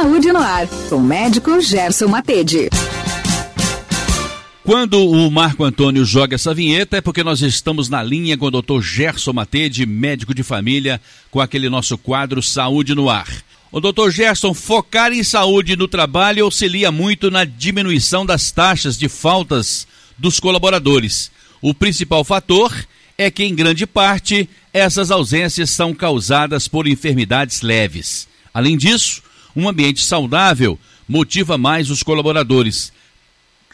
Saúde no Ar, com o médico Gerson Matede. Quando o Marco Antônio joga essa vinheta é porque nós estamos na linha com o doutor Gerson Matede, médico de família, com aquele nosso quadro Saúde no Ar. O doutor Gerson, focar em saúde no trabalho auxilia muito na diminuição das taxas de faltas dos colaboradores. O principal fator é que, em grande parte, essas ausências são causadas por enfermidades leves. Além disso, um ambiente saudável motiva mais os colaboradores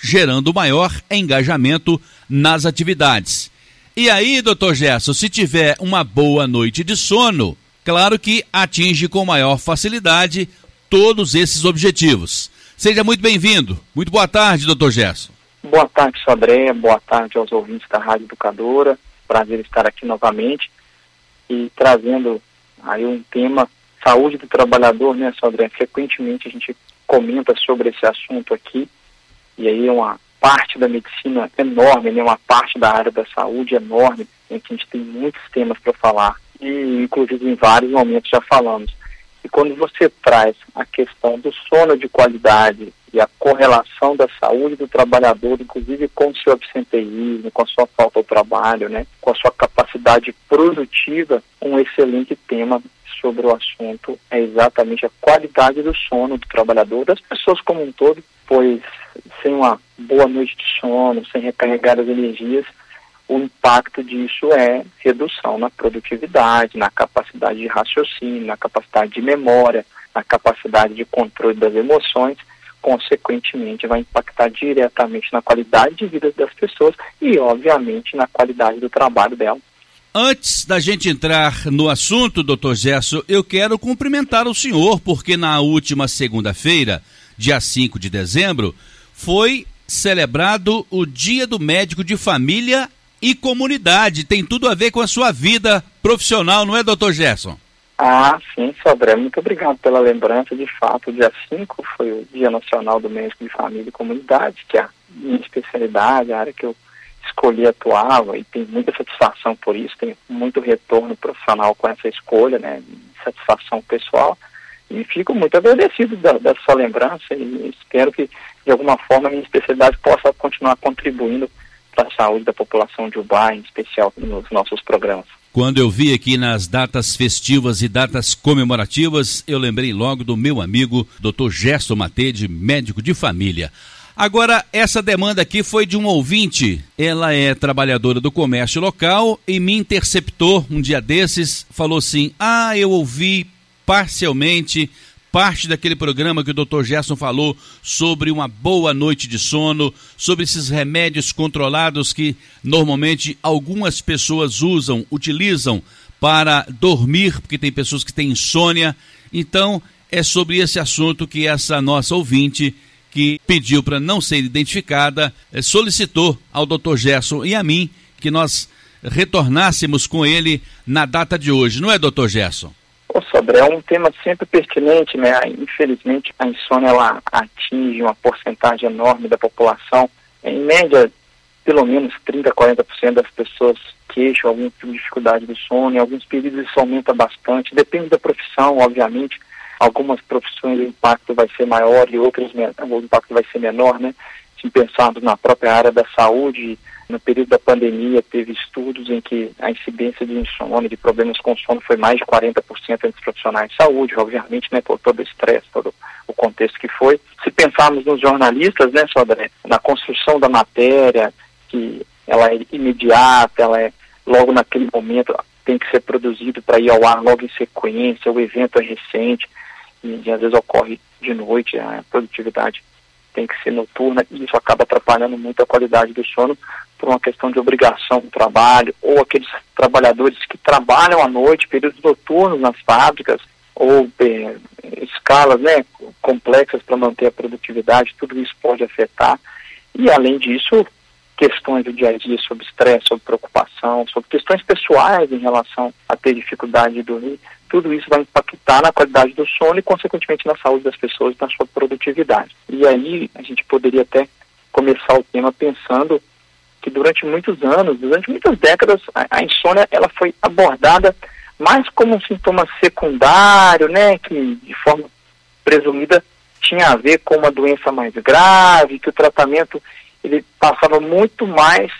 gerando maior engajamento nas atividades. E aí, doutor Gerson, se tiver uma boa noite de sono, claro que atinge com maior facilidade todos esses objetivos. Seja muito bem-vindo. Muito boa tarde, doutor Gerson. Boa tarde, Sodré. Boa tarde aos ouvintes da Rádio Educadora. Prazer estar aqui novamente e trazendo aí um tema saúde do trabalhador, né, Sodré? Frequentemente a gente comenta sobre esse assunto aqui e aí é uma parte da medicina enorme, né, uma parte da área da saúde enorme, em que a gente tem muitos temas para falar, e inclusive em vários momentos já falamos. E quando você traz a questão do sono de qualidade e a correlação da saúde do trabalhador, inclusive com o seu absenteísmo, com a sua falta ao trabalho, né, com a sua capacidade produtiva, um excelente tema sobre o assunto. É exatamente a qualidade do sono do trabalhador, das pessoas como um todo, pois sem uma boa noite de sono, sem recarregar as energias, o impacto disso é redução na produtividade, na capacidade de raciocínio, na capacidade de memória, na capacidade de controle das emoções, consequentemente vai impactar diretamente na qualidade de vida das pessoas e, obviamente, na qualidade do trabalho delas. Antes da gente entrar no assunto, doutor Gerson, eu quero cumprimentar o senhor, porque na última segunda-feira, dia 5 de dezembro, foi celebrado o Dia do Médico de Família e Comunidade. Tem tudo a ver com a sua vida profissional, não é, doutor Gerson? Ah, sim, Sodré. Muito obrigado pela lembrança. De fato, dia 5 foi o Dia Nacional do Médico de Família e Comunidade, que é a minha especialidade, a área que eu escolhi atuava e tenho muita satisfação por isso, tenho muito retorno profissional com essa escolha, né, satisfação pessoal e fico muito agradecido da, da sua lembrança e espero que de alguma forma a minha especialidade possa continuar contribuindo para a saúde da população de Ubá, em especial nos nossos programas. Quando eu vi aqui nas datas festivas e datas comemorativas, eu lembrei logo do meu amigo Dr. Gerson Matede, médico de família. Agora, essa demanda aqui foi de um ouvinte. Ela é trabalhadora do comércio local e me interceptou um dia desses. Falou assim: Ah, eu ouvi parcialmente parte daquele programa que o Dr. Gerson falou sobre uma boa noite de sono, sobre esses remédios controlados que normalmente algumas pessoas usam, utilizam para dormir, porque tem pessoas que têm insônia. Então, é sobre esse assunto que essa nossa ouvinte que pediu para não ser identificada, eh, solicitou ao Dr. Gerson e a mim que nós retornássemos com ele na data de hoje, não é, Dr. Gerson? Ô, Sobre, é um tema sempre pertinente, né? Infelizmente, a insônia ela atinge uma porcentagem enorme da população. Em média, pelo menos 30, 40% das pessoas queixam algum tipo de dificuldade do sono. Em alguns períodos isso aumenta bastante. Depende da profissão, obviamente algumas profissões o impacto vai ser maior e outras o impacto vai ser menor, né? Se pensarmos na própria área da saúde, no período da pandemia teve estudos em que a incidência de insônia, de problemas com sono foi mais de 40% entre os profissionais de saúde, obviamente, né, por todo o estresse, todo o contexto que foi. Se pensarmos nos jornalistas, né, Sodré, na construção da matéria, que ela é imediata, ela é logo naquele momento tem que ser produzido para ir ao ar logo em sequência, o evento é recente e, às vezes ocorre de noite, a produtividade tem que ser noturna e isso acaba atrapalhando muito a qualidade do sono por uma questão de obrigação do trabalho, ou aqueles trabalhadores que trabalham à noite, períodos noturnos nas fábricas, ou é, escalas né, complexas para manter a produtividade, tudo isso pode afetar. E além disso, questões do dia a dia sobre estresse, sobre preocupação, sobre questões pessoais em relação a ter dificuldade de dormir, tudo isso vai impactar na qualidade do sono e, consequentemente, na saúde das pessoas e na sua produtividade. E aí a gente poderia até começar o tema pensando que durante muitos anos, durante muitas décadas, a, a insônia ela foi abordada mais como um sintoma secundário, né, que de forma presumida tinha a ver com uma doença mais grave, que o tratamento ele passava muito mais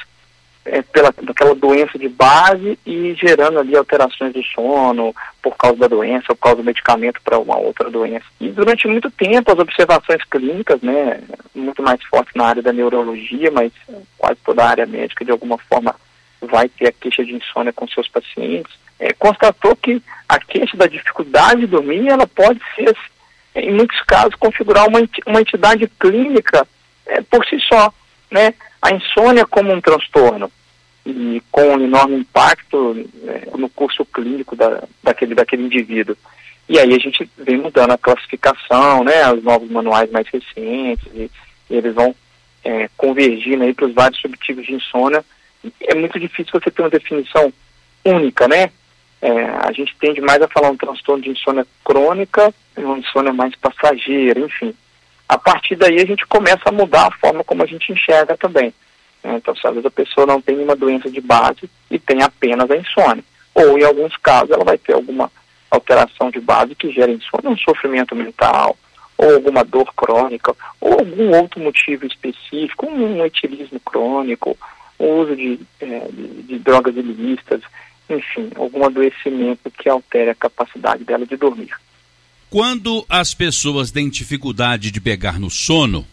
é, pela aquela doença de base e gerando ali alterações do sono por causa da doença, por causa do medicamento para uma outra doença. E durante muito tempo as observações clínicas, né, muito mais fortes na área da neurologia, mas quase toda a área médica de alguma forma vai ter a queixa de insônia com seus pacientes, é, constatou que a queixa da dificuldade de dormir, ela pode ser, em muitos casos, configurar uma, uma entidade clínica é, por si só, né? A insônia como um transtorno e com um enorme impacto é, no curso clínico da, daquele, daquele indivíduo. E aí a gente vem mudando a classificação, né, os novos manuais mais recentes, e, e eles vão é, convergindo para os vários subtipos de insônia. É muito difícil você ter uma definição única, né? É, a gente tende mais a falar um transtorno de insônia crônica, uma insônia mais passageira, enfim a partir daí a gente começa a mudar a forma como a gente enxerga também. Né? Então, se às vezes a pessoa não tem uma doença de base e tem apenas a insônia, ou em alguns casos ela vai ter alguma alteração de base que gera insônia, um sofrimento mental, ou alguma dor crônica, ou algum outro motivo específico, um etilismo crônico, o uso de, é, de, de drogas ilícitas, enfim, algum adoecimento que altere a capacidade dela de dormir. Quando as pessoas têm dificuldade de pegar no sono,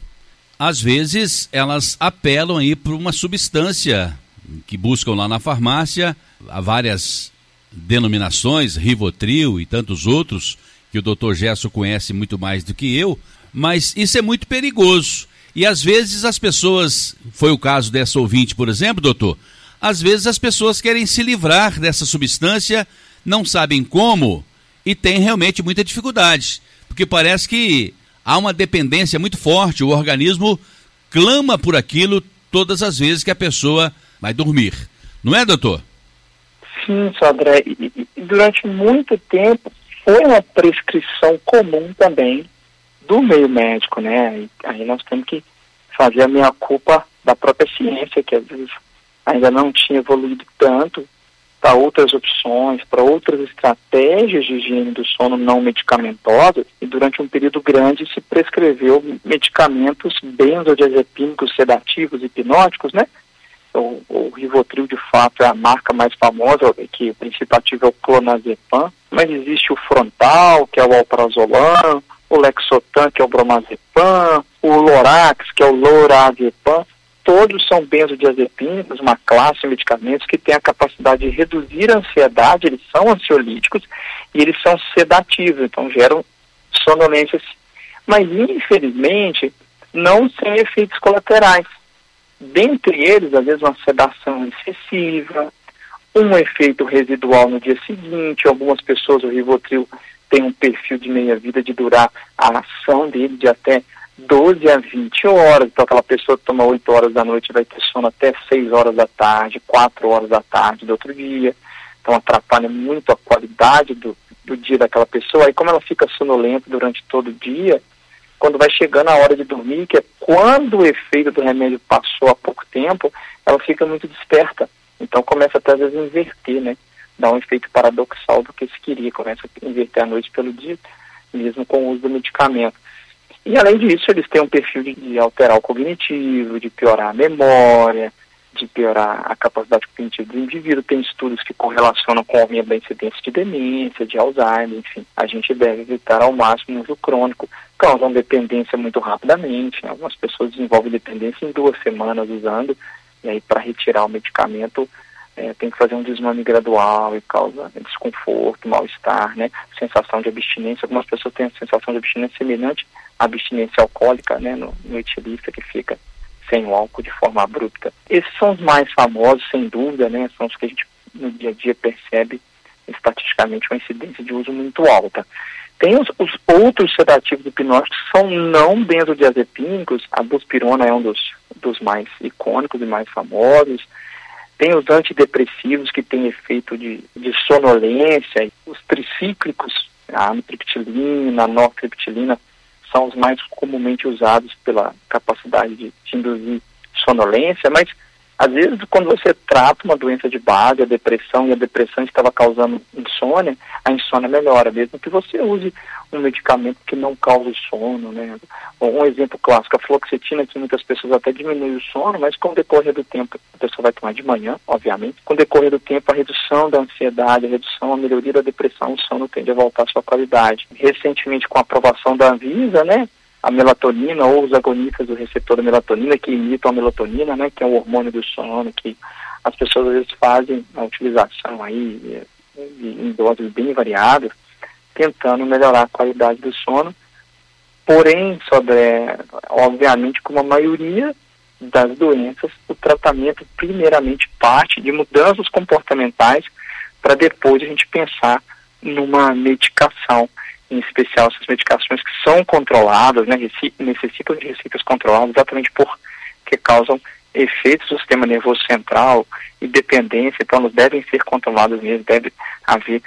às vezes elas apelam aí para uma substância que buscam lá na farmácia, há várias denominações, Rivotril e tantos outros, que o Dr. Gesso conhece muito mais do que eu, mas isso é muito perigoso. E às vezes as pessoas, foi o caso dessa ouvinte, por exemplo, doutor, às vezes as pessoas querem se livrar dessa substância, não sabem como, e tem realmente muita dificuldade, porque parece que há uma dependência muito forte, o organismo clama por aquilo todas as vezes que a pessoa vai dormir. Não é, doutor? Sim, Sodré. E, e durante muito tempo foi uma prescrição comum também do meio médico, né? E aí nós temos que fazer a minha culpa da própria ciência, que às vezes ainda não tinha evoluído tanto para outras opções, para outras estratégias de higiene do sono não medicamentosas, e durante um período grande se prescreveu medicamentos benzodiazepínicos, sedativos, hipnóticos, né? O, o, Rivotril, de fato, é a marca mais famosa, que o princípio ativo é o clonazepam, mas existe o Frontal, que é o alprazolam, o Lexotan, que é o bromazepam, o Lorax, que é o lorazepam, todos são benzodiazepínicos, uma classe de medicamentos que tem a capacidade de reduzir a ansiedade, eles são ansiolíticos e eles são sedativos, então geram sonolências. Mas, infelizmente, não sem efeitos colaterais. Dentre eles, às vezes, uma sedação excessiva, um efeito residual no dia seguinte, algumas pessoas, o Rivotril tem um perfil de meia-vida de durar a ação dele de até 12 a 20 horas. Então, aquela pessoa que toma 8 horas da noite vai ter sono até 6 horas da tarde, 4 horas da tarde do outro dia. Então, atrapalha muito a qualidade do, do dia daquela pessoa. Aí, como ela fica sonolenta durante todo o dia, quando vai chegando a hora de dormir, que é quando o efeito do remédio passou há pouco tempo, ela fica muito desperta. Então, começa até às vezes a inverter, né? Dá um efeito paradoxal do que se queria. Começa a inverter a noite pelo dia, mesmo com o uso do medicamento. E além disso, eles têm um perfil de, de alterar o cognitivo, de piorar a memória, de piorar a capacidade cognitiva do indivíduo. Tem estudos que correlacionam com o aumento da incidência de demência, de Alzheimer, enfim. A gente deve evitar ao máximo o uso crônico, causam dependência muito rapidamente. Algumas pessoas desenvolvem dependência em duas semanas usando, e aí para retirar o medicamento é, tem que fazer um desmame gradual e causa desconforto, mal-estar, né? Sensação de abstinência. Algumas pessoas têm a sensação de abstinência semelhante à abstinência alcoólica, né? No, no etilista, que fica sem o álcool de forma abrupta. Esses são os mais famosos, sem dúvida, né? São os que a gente no dia a dia percebe estatisticamente uma incidência de uso muito alta. Tem os, os outros sedativos hipnóticos que são não benzodiazepínicos, a buspirona é um dos, dos mais icônicos e mais famosos, tem os antidepressivos que têm efeito de, de sonolência, os tricíclicos, a amitriptilina, a nortriptilina, são os mais comumente usados pela capacidade de, de induzir sonolência, mas Às vezes, quando você trata uma doença de base, a depressão, e a depressão estava causando insônia, a insônia melhora, mesmo que você use um medicamento que não cause sono, né? Um exemplo clássico, a fluoxetina, que muitas pessoas até diminui o sono, mas com o decorrer do tempo, a pessoa vai tomar de manhã, obviamente, com o decorrer do tempo, a redução da ansiedade, a redução, a melhoria da depressão, o sono tende a voltar à sua qualidade. Recentemente, com a aprovação da Anvisa, né, a melatonina ou os agonistas do receptor da melatonina que imitam a melatonina, né, que é o hormônio do sono, que as pessoas às vezes fazem a utilização aí em doses bem variadas, tentando melhorar a qualidade do sono. Porém, Sodré, obviamente, como a maioria das doenças, o tratamento primeiramente parte de mudanças comportamentais para depois a gente pensar numa medicação em especial essas medicações que são controladas, né, necessitam de receitas controladas exatamente porque causam efeitos do sistema nervoso central e dependência, então elas devem ser controladas mesmo, deve haver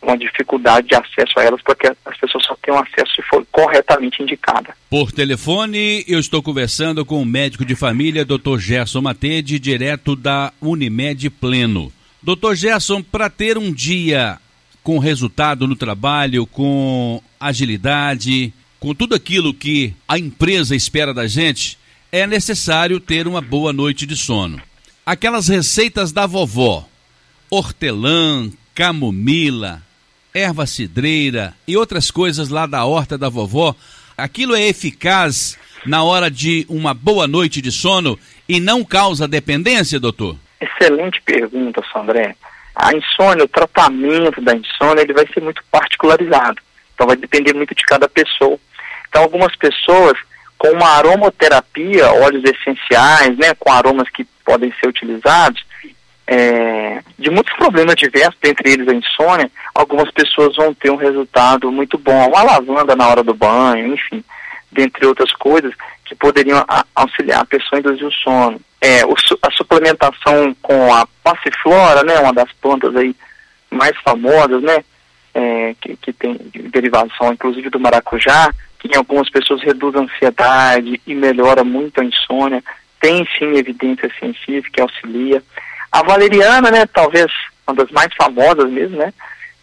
uma dificuldade de acesso a elas, porque as pessoas só têm acesso se for corretamente indicada. Por telefone, eu estou conversando com o médico de família, Dr. Gerson Matede, direto da Unimed Pleno. Doutor Gerson, para ter um dia com resultado no trabalho, com agilidade, com tudo aquilo que a empresa espera da gente, é necessário ter uma boa noite de sono. Aquelas receitas da vovó, hortelã, camomila, erva cidreira e outras coisas lá da horta da vovó, aquilo é eficaz na hora de uma boa noite de sono e não causa dependência, doutor? Excelente pergunta, Sandré a insônia, o tratamento da insônia, ele vai ser muito particularizado. Então vai depender muito de cada pessoa. Então algumas pessoas com uma aromaterapia, óleos essenciais, né, com aromas que podem ser utilizados, é, de muitos problemas diversos, entre eles a insônia, algumas pessoas vão ter um resultado muito bom. Uma lavanda na hora do banho, enfim, dentre outras coisas que poderiam auxiliar a pessoa a induzir o sono é, o, a suplementação com a passiflora, né, uma das plantas aí mais famosas, né, é, que, que tem derivação inclusive do maracujá, que em algumas pessoas reduz a ansiedade e melhora muito a insônia, tem sim evidência científica que auxilia. A valeriana, né, talvez uma das mais famosas mesmo, né,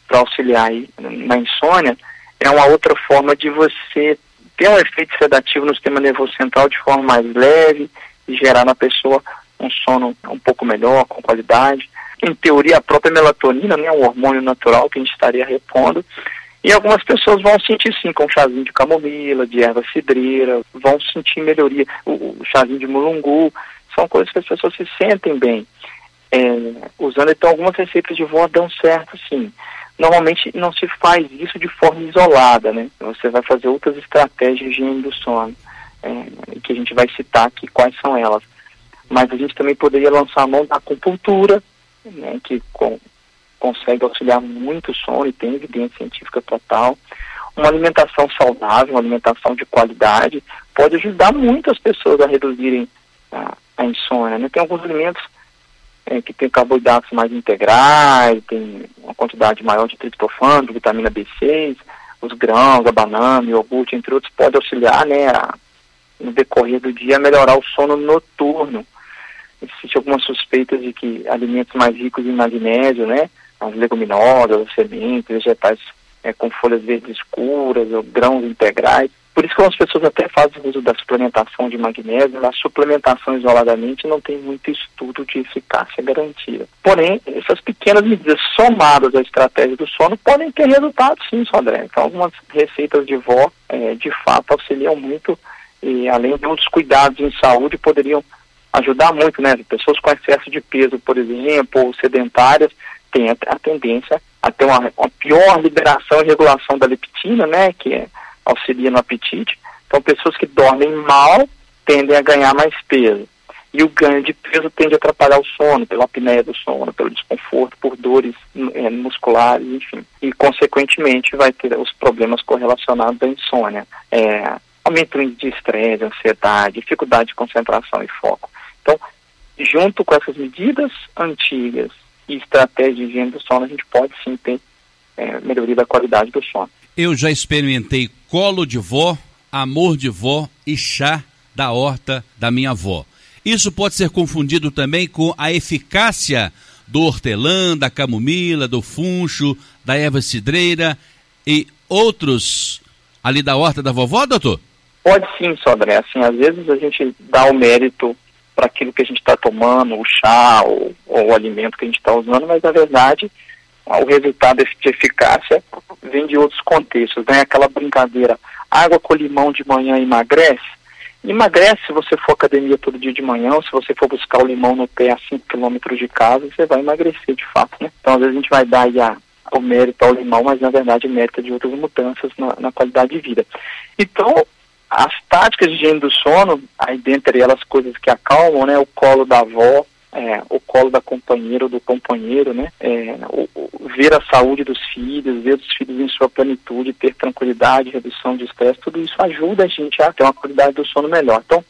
para auxiliar aí na insônia, é uma outra forma de você ter um efeito sedativo no sistema nervoso central de forma mais leve e gerar na pessoa um sono um pouco melhor, com qualidade. Em teoria, a própria melatonina, né, um hormônio natural que a gente estaria repondo. E algumas pessoas vão sentir sim com chazinho de camomila, de erva cidreira, vão sentir melhoria. O, o chazinho de mulungu, são coisas que as pessoas se sentem bem. É, usando então algumas receitas de vó dão certo sim. Normalmente não se faz isso de forma isolada, né? Você vai fazer outras estratégias de higiene do sono é, que a gente vai citar aqui quais são elas. Mas a gente também poderia lançar a mão da acupuntura, né, que com, consegue auxiliar muito o sono e tem evidência científica total. Uma alimentação saudável, uma alimentação de qualidade, pode ajudar muito as pessoas a reduzirem a, a insônia. Né? Tem alguns alimentos é, que têm carboidratos mais integrais, tem uma quantidade maior de triptofano, de vitamina B6, os grãos, a banana, o iogurte, entre outros, pode auxiliar né, a, no decorrer do dia melhorar o sono noturno. Existe algumas suspeitas de que alimentos mais ricos em magnésio, né, as leguminosas, as sementes, vegetais é, com folhas verdes escuras, ou grãos integrais. Por isso que algumas pessoas até fazem uso da suplementação de magnésio, a suplementação isoladamente não tem muito estudo de eficácia garantida. Porém, essas pequenas medidas somadas à estratégia do sono podem ter resultado sim, Sodré. Então, algumas receitas de vó, é, de fato, auxiliam muito e além de outros cuidados em saúde poderiam ajudar muito, né? Pessoas com excesso de peso, por exemplo, ou sedentárias, têm a, tendência a ter uma, uma, pior liberação e regulação da leptina, né? Que é, auxilia no apetite. Então, pessoas que dormem mal tendem a ganhar mais peso. E o ganho de peso tende a atrapalhar o sono, pela apneia do sono, pelo desconforto, por dores é, musculares, enfim. E, consequentemente, vai ter os problemas correlacionados à insônia. É, aumento de estresse, ansiedade, dificuldade de concentração e foco. Então, junto com essas medidas antigas e estratégias de higiene do sono, a gente pode sim ter é, melhoria da qualidade do sono. Eu já experimentei colo de vó, amor de vó e chá da horta da minha avó. Isso pode ser confundido também com a eficácia do hortelã, da camomila, do funcho, da erva cidreira e outros ali da horta da vovó, doutor? Pode sim, Sodré. Assim, às vezes a gente dá o mérito para aquilo que a gente está tomando, o chá ou, ou, o alimento que a gente está usando, mas na verdade o resultado de eficácia vem de outros contextos, né? Aquela brincadeira, água com limão de manhã emagrece. Emagrece se você for academia todo dia de manhã, ou se você for buscar o limão no pé a 5 km de casa, você vai emagrecer de fato, né? Então às vezes a gente vai dar aí a, o mérito ao limão, mas na verdade mérito é de outras mudanças na, na qualidade de vida. Então, as táticas de higiene do sono, aí dentre elas coisas que acalmam, né? O colo da avó, é, o colo da companheira ou do companheiro, né? É, o, o, ver a saúde dos filhos, ver os filhos em sua plenitude, ter tranquilidade, redução de estresse, tudo isso ajuda a gente a ter uma qualidade do sono melhor. Então,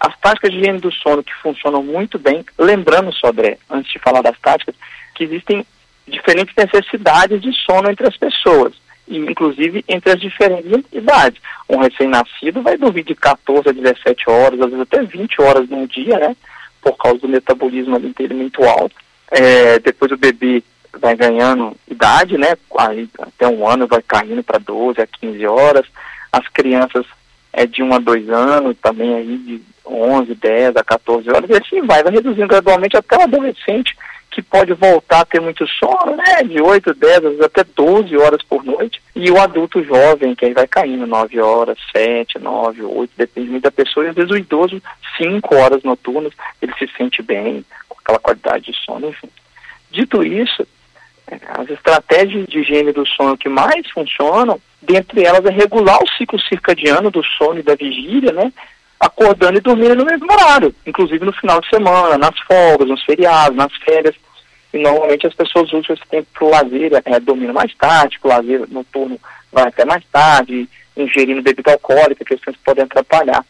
as táticas de higiene do sono que funcionam muito bem, lembrando, Sodré, antes de falar das táticas, que existem diferentes necessidades de sono entre as pessoas inclusive entre as diferentes idades. Um recém-nascido vai dormir de 14 a 17 horas, às vezes até 20 horas no dia, né? Por causa do metabolismo dele muito alto. É, depois o bebê vai ganhando idade, né? Aí, até um ano vai caindo para 12 a 15 horas. As crianças é de 1 a 2 anos, também aí de 11, 10 a 14 horas, e assim vai, vai reduzindo gradualmente até o adolescente que pode voltar a ter muito sono, né, de 8, 10, até 12 horas por noite, e o adulto jovem, que aí vai caindo 9 horas, 7, 9, 8, depende muito da pessoa, e às vezes o idoso, 5 horas noturnas, ele se sente bem, com aquela qualidade de sono, enfim. Dito isso, é, as estratégias de higiene do sono que mais funcionam, dentre elas é regular o ciclo circadiano do sono e da vigília, né, acordando e dormindo no mesmo horário, inclusive no final de semana, nas folgas, nos feriados, nas férias. E normalmente as pessoas usam esse tempo para o lazer, é, dormindo mais tarde, o lazer noturno vai até mais tarde, ingerindo bebida alcoólica, questões que podem atrapalhar.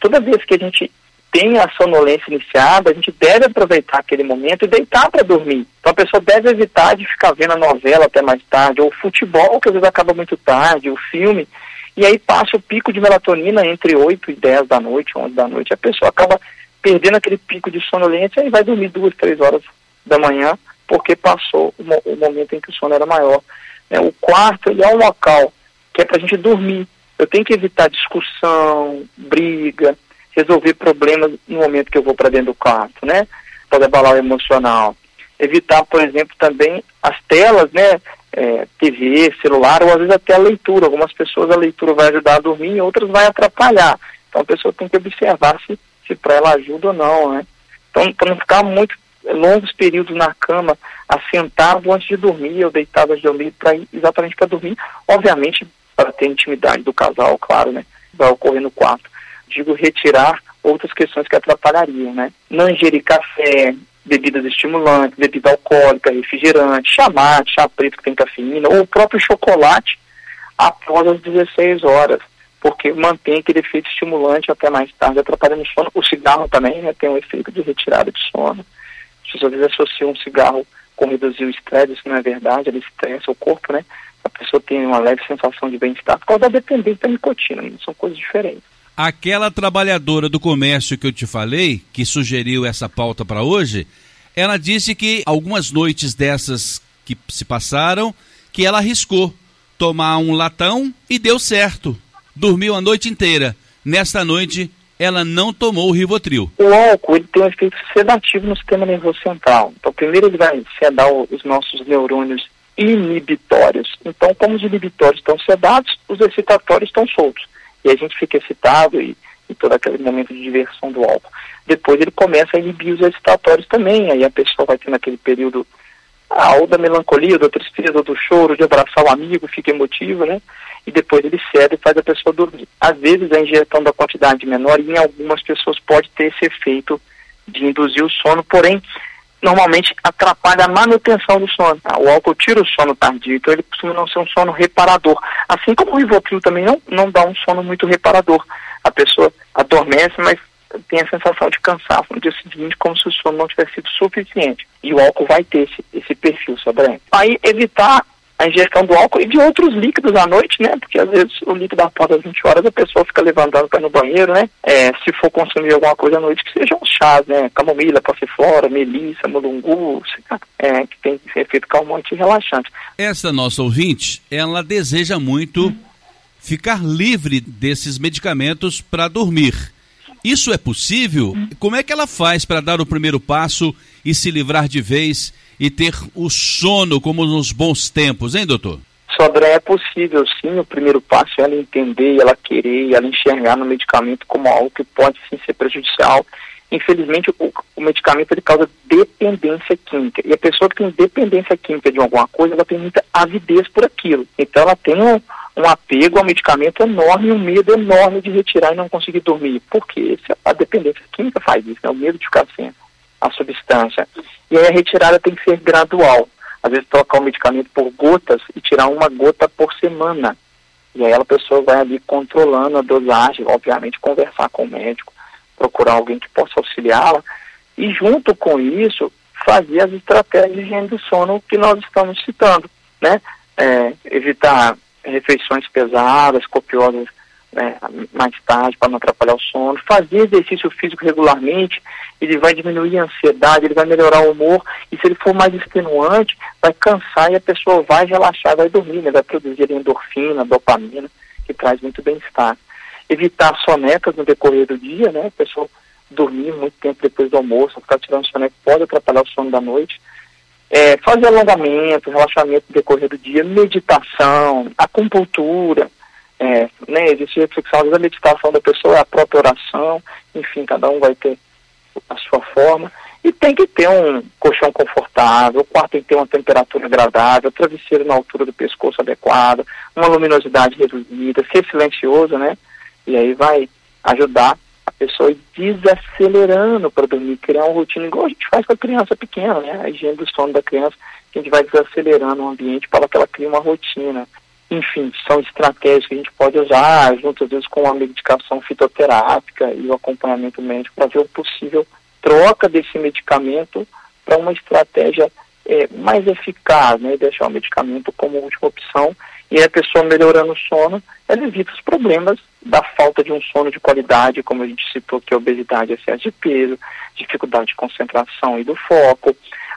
Toda vez que a gente tem a sonolência iniciada, a gente deve aproveitar aquele momento e deitar para dormir. Então a pessoa deve evitar de ficar vendo a novela até mais tarde, ou o futebol, que às vezes acaba muito tarde, o filme, e aí passa o pico de melatonina entre 8 e 10 da noite, 11 da noite. A pessoa acaba perdendo aquele pico de sonolência e vai dormir duas, três horas da manhã, porque passou o, o momento em que o sono era maior. É, o quarto ele é um local que é para a gente dormir. Eu tenho que evitar discussão, briga, resolver problemas no momento que eu vou para dentro do quarto, né? Pode abalar o emocional. Evitar, por exemplo, também as telas, né? É, TV, celular, ou às vezes até a leitura. Algumas pessoas a leitura vai ajudar a dormir, outras vai atrapalhar. Então a pessoa tem que observar se, se para ela ajuda ou não, né? Então, para não ficar muito longos períodos na cama, assentado antes de dormir ou deitado antes de dormir, pra, exatamente para dormir, obviamente para ter intimidade do casal, claro, né? Vai ocorrer no quarto. Digo, retirar outras questões que atrapalhariam, né? Não ingerir café, bebidas estimulantes, bebida alcoólica, refrigerante, chá mate, chá preto que tem cafeína, ou o próprio chocolate após as 16 horas, porque mantém aquele efeito estimulante até mais tarde, atrapalhando o sono. O cigarro também né, tem um efeito de retirada de sono. As pessoas às vezes associam um cigarro com reduzir o estresse, isso não é verdade, ele estressa o corpo, né? A pessoa tem uma leve sensação de bem-estar por causa da dependência da nicotina, são coisas diferentes. Aquela trabalhadora do comércio que eu te falei, que sugeriu essa pauta para hoje, ela disse que algumas noites dessas que se passaram, que ela arriscou tomar um latão e deu certo. Dormiu a noite inteira. Nesta noite, ela não tomou o Rivotril. O álcool ele tem um efeito sedativo no sistema nervoso central. Então, primeiro ele vai sedar os nossos neurônios inibitórios. Então, como os inibitórios estão sedados, os excitatórios estão soltos e a gente fica excitado e, e todo aquele momento de diversão do álcool. Depois ele começa a inibir os excitatórios também, aí a pessoa vai ter naquele período ah, ou da melancolia, da tristeza, do choro, de abraçar o amigo, fica emotivo, né? E depois ele cede e faz a pessoa dormir. Às vezes a ingestão da quantidade menor, e em algumas pessoas pode ter esse efeito de induzir o sono, porém normalmente atrapalha a manutenção do sono. Tá? O álcool tira o sono tardio, então ele costuma não ser um sono reparador. Assim como o Rivotril também não, não dá um sono muito reparador. A pessoa adormece, mas tem a sensação de cansaço no dia seguinte, como se o sono não tivesse sido suficiente. E o álcool vai ter esse, esse perfil, Sabrina. Aí evitar a ingestão do álcool e de outros líquidos à noite, né? Porque às vezes o líquido após as 20 horas a pessoa fica levantando para ir no banheiro, né? É, se for consumir alguma coisa à noite, que sejam chás, né? Camomila, passiflora, melissa, mulungu, é, que tem efeito calmante e relaxante. Essa nossa ouvinte, ela deseja muito hum. ficar livre desses medicamentos para dormir. Isso é possível? Hum. Como é que ela faz para dar o primeiro passo e se livrar de vez e ter o sono como nos bons tempos, hein, doutor? Sodré, é possível sim, o primeiro passo é ela entender, ela querer, ela enxergar no medicamento como algo que pode sim ser prejudicial. Infelizmente, o, o medicamento ele causa dependência química. E a pessoa que tem dependência química de alguma coisa, ela tem muita avidez por aquilo. Então, ela tem um, um apego ao medicamento enorme, um medo enorme de retirar e não conseguir dormir. Porque a dependência química faz isso, né? o medo de ficar sem a substância. E aí a retirada tem que ser gradual. Às vezes trocar o medicamento por gotas e tirar uma gota por semana. E aí a pessoa vai ali controlando a dosagem, obviamente conversar com o médico, procurar alguém que possa auxiliá-la. E junto com isso, fazer as estratégias de higiene do sono que nós estamos citando, né? É, evitar refeições pesadas, copiosas né, mais tarde para não atrapalhar o sono, fazer exercício físico regularmente, ele vai diminuir a ansiedade, ele vai melhorar o humor, e se ele for mais extenuante, vai cansar e a pessoa vai relaxar, vai dormir, né, vai produzir endorfina, dopamina, que traz muito bem-estar. Evitar sonecas no decorrer do dia, né, a pessoa dormir muito tempo depois do almoço, ficar tirando soneca pode atrapalhar o sono da noite. É, fazer alongamento, relaxamento no decorrer do dia, meditação, acupuntura, é, né, existe reflexão, às vezes a meditação da pessoa é a própria oração, enfim, cada um vai ter a sua forma. E tem que ter um colchão confortável, o quarto tem que ter uma temperatura agradável, travesseiro na altura do pescoço adequado, uma luminosidade reduzida, ser silencioso, né? E aí vai ajudar a pessoa ir desacelerando para dormir, criar uma rotina igual a gente faz com a criança pequena, né? A higiene do sono da criança, a gente vai desacelerando o ambiente para que ela crie uma rotina. Enfim, são estratégias que a gente pode usar, junto às vezes com a medicação fitoterápica e o acompanhamento médico, para ver o possível troca desse medicamento para uma estratégia é, mais eficaz, né? Deixar o medicamento como última opção e a pessoa melhorando o sono, ela evita os problemas da falta de um sono de qualidade, como a gente citou que a obesidade, excesso de peso, dificuldade de concentração e do foco,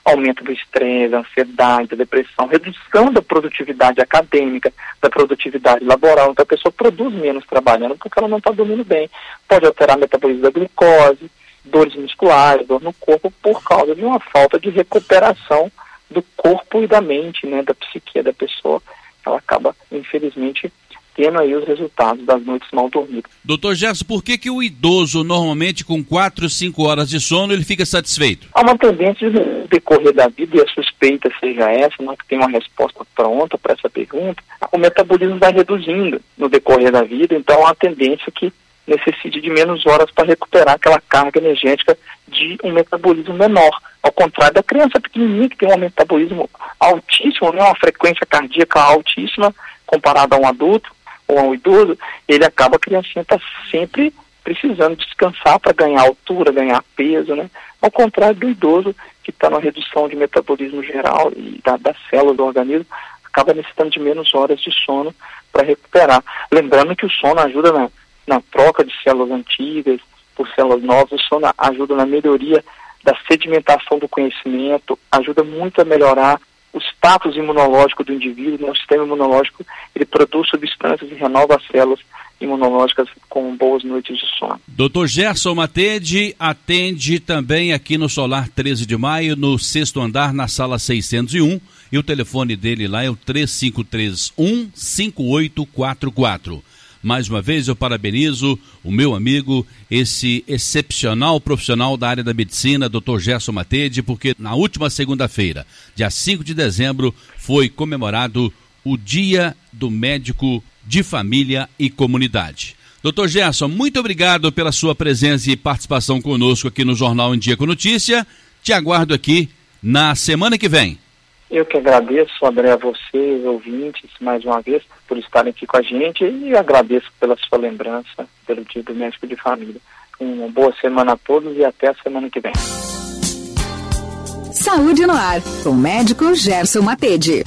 aumento do estresse, da ansiedade, da depressão, redução da produtividade acadêmica, da produtividade laboral. Então a pessoa produz menos trabalhando porque ela não está dormindo bem. Pode alterar o metabolismo da glicose, dores musculares, dor no corpo, por causa de uma falta de recuperação do corpo e da mente, né, da psique da pessoa. Ela acaba, infelizmente, tendo aí os resultados das noites mal dormidas. Doutor Gerson, por que, que o idoso, normalmente com 4, 5 horas de sono, ele fica satisfeito? Há uma tendência no decorrer da vida, e a suspeita seja essa, não que tem uma resposta pronta para essa pergunta, o metabolismo vai reduzindo no decorrer da vida, então há uma tendência que necessite de menos horas para recuperar aquela carga energética de um metabolismo menor. Ao contrário da criança pequenininha, que tem um metabolismo altíssimo, né, uma frequência cardíaca altíssima comparada a um adulto, ou um idoso, ele acaba, a criancinha está sempre precisando descansar para ganhar altura, ganhar peso, né? Ao contrário do idoso, que está na redução de metabolismo geral e da, das células do organismo, acaba necessitando de menos horas de sono para recuperar. Lembrando que o sono ajuda na, na troca de células antigas por células novas, o sono ajuda na melhoria da sedimentação do conhecimento, ajuda muito a melhorar o status imunológico do indivíduo, né? o sistema imunológico, ele produz substâncias e renova as células imunológicas com boas noites de sono. Dr. Gerson Matede atende também aqui no Solar 13 de Maio, no sexto andar, na sala 601, e o telefone dele lá é o 3531 5844. Mais uma vez eu parabenizo o meu amigo, esse excepcional profissional da área da medicina, Dr. Gerson Matede, porque na última segunda-feira, dia 5 de dezembro, foi comemorado o Dia do Médico de Família e Comunidade. Doutor Gerson, muito obrigado pela sua presença e participação conosco aqui no Jornal em Dia com Notícia. Te aguardo aqui na semana que vem. Eu que agradeço, André, a vocês, ouvintes, mais uma vez, por estarem aqui com a gente e agradeço pela sua lembrança, pelo Dia do Médico de Família. Uma boa semana a todos e até a semana que vem. Saúde no ar, com o médico Gerson Matede.